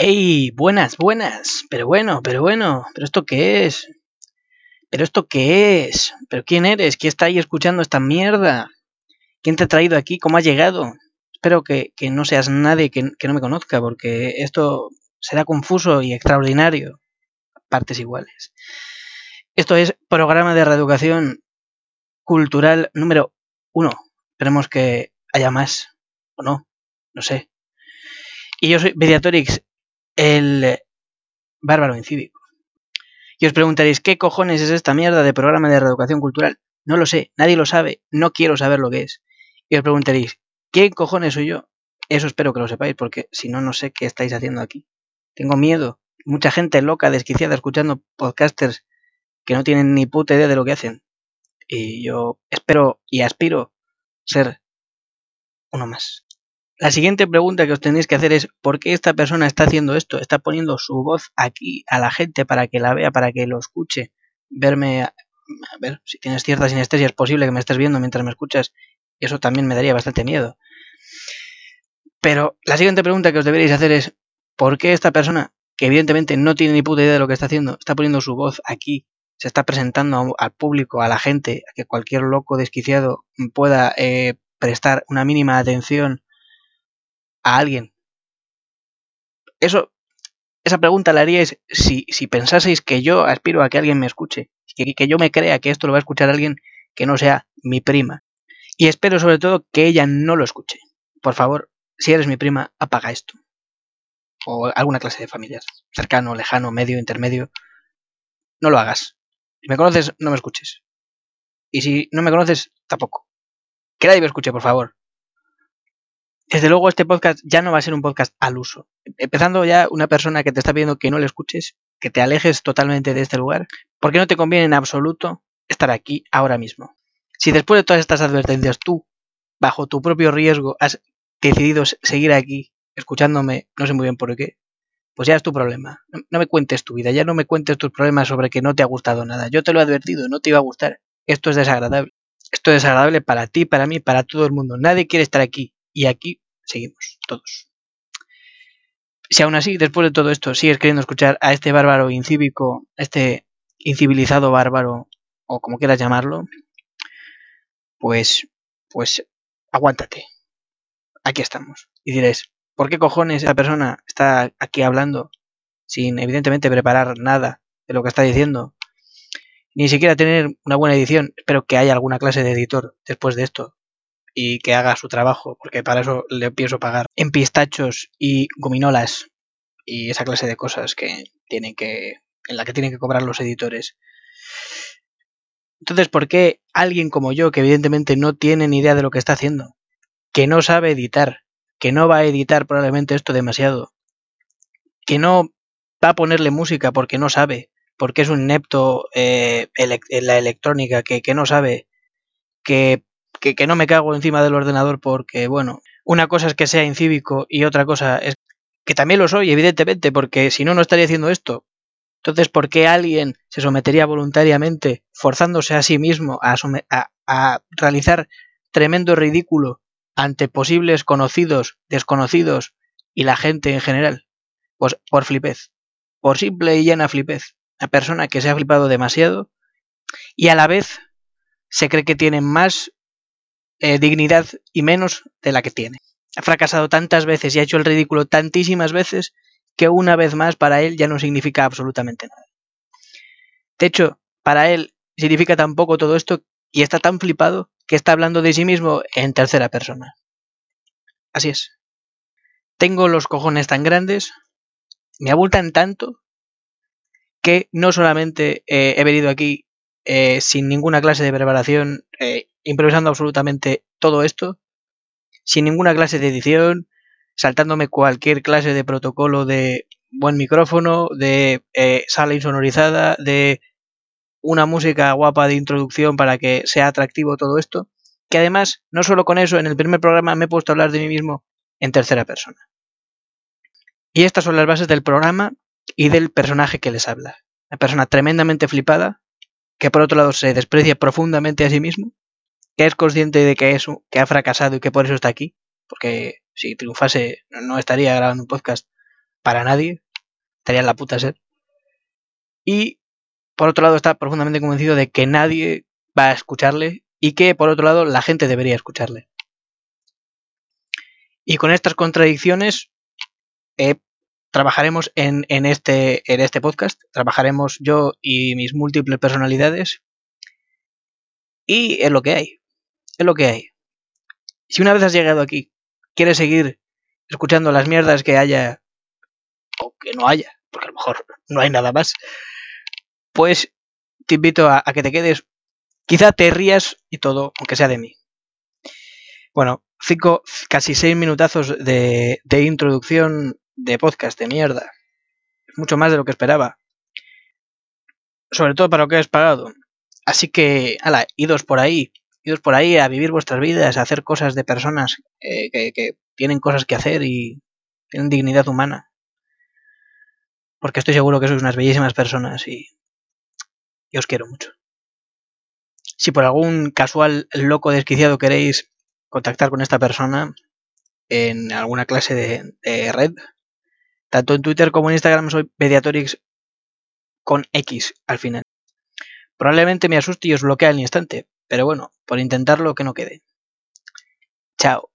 ¡Ey! Buenas, buenas. Pero bueno, pero bueno. ¿Pero esto qué es? ¿Pero esto qué es? ¿Pero quién eres? ¿Quién está ahí escuchando esta mierda? ¿Quién te ha traído aquí? ¿Cómo has llegado? Espero que, no seas nadie que, que no me conozca, porque esto será confuso y extraordinario. Partes iguales. Esto es programa de reeducación cultural número uno. Esperemos que haya más. O no. No sé. Y yo soy Mediatorix, el bárbaro incívico. Y os preguntaréis, ¿qué cojones es esta mierda de programa de reeducación cultural? No lo sé, nadie lo sabe, no quiero saber lo que es. Y os preguntaréis, ¿quién cojones soy yo? Eso espero que lo sepáis, porque si no, no sé qué estáis haciendo aquí. Tengo miedo. Mucha gente loca, desquiciada, escuchando podcasters que no tienen ni puta idea de lo que hacen. Y yo espero y aspiro ser uno más. La siguiente pregunta que os tenéis que hacer es ¿por qué esta persona está haciendo esto? Está poniendo su voz aquí a la gente para que la vea, para que lo escuche, verme, a, ver, si tienes cierta sinestesia es posible que me estés viendo mientras me escuchas y eso también me daría bastante miedo. Pero la siguiente pregunta que os deberéis hacer es ¿por qué esta persona, que evidentemente no tiene ni puta idea de lo que está haciendo, está poniendo su voz aquí, se está presentando al público, a la gente, a que cualquier loco desquiciado pueda eh, prestar una mínima atención a alguien? Eso, esa pregunta la haríais si, si pensaseis que yo aspiro a que alguien me escuche, que, que yo me crea que esto lo va a escuchar alguien que no sea mi prima. Y espero sobre todo que ella no lo escuche. Por favor, si eres mi prima, apaga esto. O alguna clase de familias. Cercano, lejano, medio, intermedio. No lo hagas. Si me conoces, no me escuches. Y si no me conoces, tampoco. Que nadie me escuche, por favor. Desde luego este podcast ya no va a ser un podcast al uso. Empezando ya una persona que te está pidiendo que no le escuches, que te alejes totalmente de este lugar, porque no te conviene en absoluto estar aquí ahora mismo. Si después de todas estas advertencias tú, bajo tu propio riesgo, has decidido seguir aquí escuchándome, no sé muy bien por qué, pues ya es tu problema. No me cuentes tu vida, ya no me cuentes tus problemas sobre que no te ha gustado nada. Yo te lo he advertido, no te iba a gustar. Esto es desagradable. Esto es desagradable para ti, para mí, para todo el mundo. Nadie quiere estar aquí y aquí seguimos, todos. Si aún así, después de todo esto, sigues queriendo escuchar a este bárbaro incívico, este incivilizado bárbaro, o como quieras llamarlo, pues, pues, aguántate. Aquí estamos. Y diréis, ¿por qué cojones esa persona está aquí hablando sin evidentemente preparar nada de lo que está diciendo? Ni siquiera tener una buena edición. Espero que haya alguna clase de editor después de esto y que haga su trabajo, porque para eso le pienso pagar en pistachos y gominolas y esa clase de cosas que tienen que en la que tienen que cobrar los editores. Entonces, ¿por qué alguien como yo, que evidentemente no tiene ni idea de lo que está haciendo, que no sabe editar, que no va a editar probablemente esto demasiado, que no va a ponerle música porque no sabe, porque es un inepto eh, en la electrónica, que, que no sabe, que que, no me cago encima del ordenador porque, bueno, una cosa es que sea incívico y otra cosa es que también lo soy, evidentemente, porque si no, no estaría haciendo esto. Entonces, ¿por qué alguien se sometería voluntariamente, forzándose a sí mismo a, a realizar tremendo ridículo ante posibles conocidos, desconocidos y la gente en general? Pues por flipez, por simple y llena flipez. Una persona que se ha flipado demasiado y a la vez se cree que tiene más eh, dignidad y menos de la que tiene. Ha fracasado tantas veces y ha hecho el ridículo tantísimas veces que una vez más para él ya no significa absolutamente nada. De hecho, para él significa tan poco todo esto y está tan flipado que está hablando de sí mismo en tercera persona. Así es. Tengo los cojones tan grandes, me abultan tanto, que no solamente eh, he venido aquí eh, sin ninguna clase de preparación, improvisando absolutamente todo esto, sin ninguna clase de edición, saltándome cualquier clase de protocolo de buen micrófono, de eh, sala insonorizada, de una música guapa de introducción para que sea atractivo todo esto, que además, no solo con eso, en el primer programa me he puesto a hablar de mí mismo en tercera persona. Y estas son las bases del programa y del personaje que les habla. Una persona tremendamente flipada, que por otro lado se desprecia profundamente a sí mismo, que es consciente de que, es, que ha fracasado y que por eso está aquí, porque si triunfase no estaría grabando un podcast para nadie, estaría en la puta ser. Y por otro lado está profundamente convencido de que nadie va a escucharle y que por otro lado la gente debería escucharle. Y con estas contradicciones eh, trabajaremos en, en, este, en este podcast, trabajaremos yo y mis múltiples personalidades y es lo que hay, es lo que hay. Si una vez has llegado aquí, quieres seguir escuchando las mierdas que haya o que no haya, porque a lo mejor no hay nada más, pues te invito a, que te quedes, quizá te rías y todo, aunque sea de mí. Bueno, cinco, casi seis minutazos de, de introducción de podcast de mierda. Mucho más de lo que esperaba. Sobre todo para lo que has pagado. Así que, ala, idos por ahí. Por ahí a vivir vuestras vidas, a hacer cosas de personas eh, que, tienen cosas que hacer y tienen dignidad humana. Porque estoy seguro que sois unas bellísimas personas y, os quiero mucho. Si por algún casual loco desquiciado queréis contactar con esta persona en alguna clase de, red. Tanto en Twitter como en Instagram soy Mediatorix con X al final. Probablemente me asuste y os bloquee al instante, pero bueno, por intentarlo que no quede. Chao.